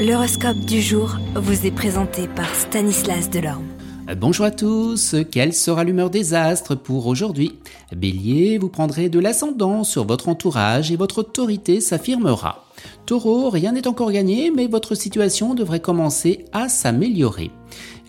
L'horoscope du jour vous est présenté par Stanislas Delorme. Bonjour à tous, quelle sera l'humeur des astres pour aujourd'hui? Bélier, vous prendrez de l'ascendant sur votre entourage et votre autorité s'affirmera. Taureau, rien n'est encore gagné, mais votre situation devrait commencer à s'améliorer.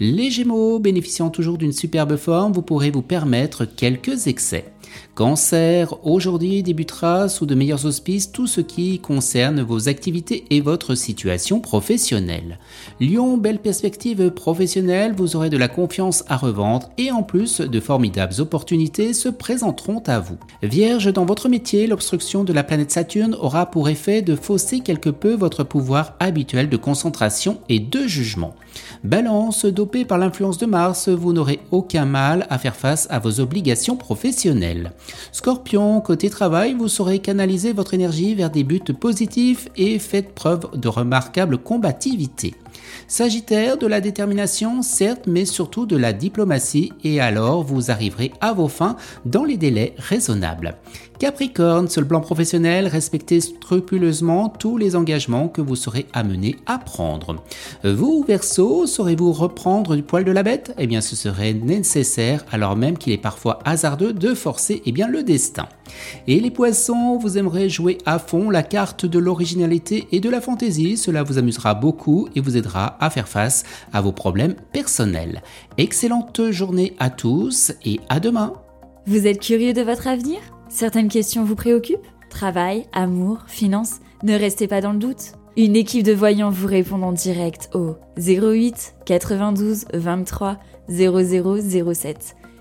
Les Gémeaux, bénéficiant toujours d'une superbe forme, vous pourrez vous permettre quelques excès. Cancer, aujourd'hui débutera sous de meilleurs auspices tout ce qui concerne vos activités et votre situation professionnelle. Lion, belle perspective professionnelle, vous aurez de la confiance à revendre et en plus de formidables opportunités se présenteront à vous. Vierge, dans votre métier, l'obstruction de la planète Saturne aura pour effet de fausser quelque peu votre pouvoir habituel de concentration et de jugement. Balance, par l'influence de Mars, vous n'aurez aucun mal à faire face à vos obligations professionnelles. Scorpion, côté travail, vous saurez canaliser votre énergie vers des buts positifs et faites preuve de remarquable combativité. Sagittaire, de la détermination, certes, mais surtout de la diplomatie, et alors vous arriverez à vos fins dans les délais raisonnables. Capricorne, sur le plan professionnel, respectez scrupuleusement tous les engagements que vous serez amené à prendre. Vous, Verseau, saurez-vous reprendre du poil de la bête? Eh bien, ce serait nécessaire, alors même qu'il est parfois hasardeux de forcer eh bien, le destin. Et les poissons, vous aimerez jouer à fond la carte de l'originalité et de la fantaisie, cela vous amusera beaucoup et vous aidera à faire face à vos problèmes personnels. Excellente journée à tous et à demain Vous êtes curieux de votre avenir? Certaines questions vous préoccupent? Travail, amour, finances? Ne restez pas dans le doute. Une équipe de voyants vous répond en direct au 08 92 23 0007.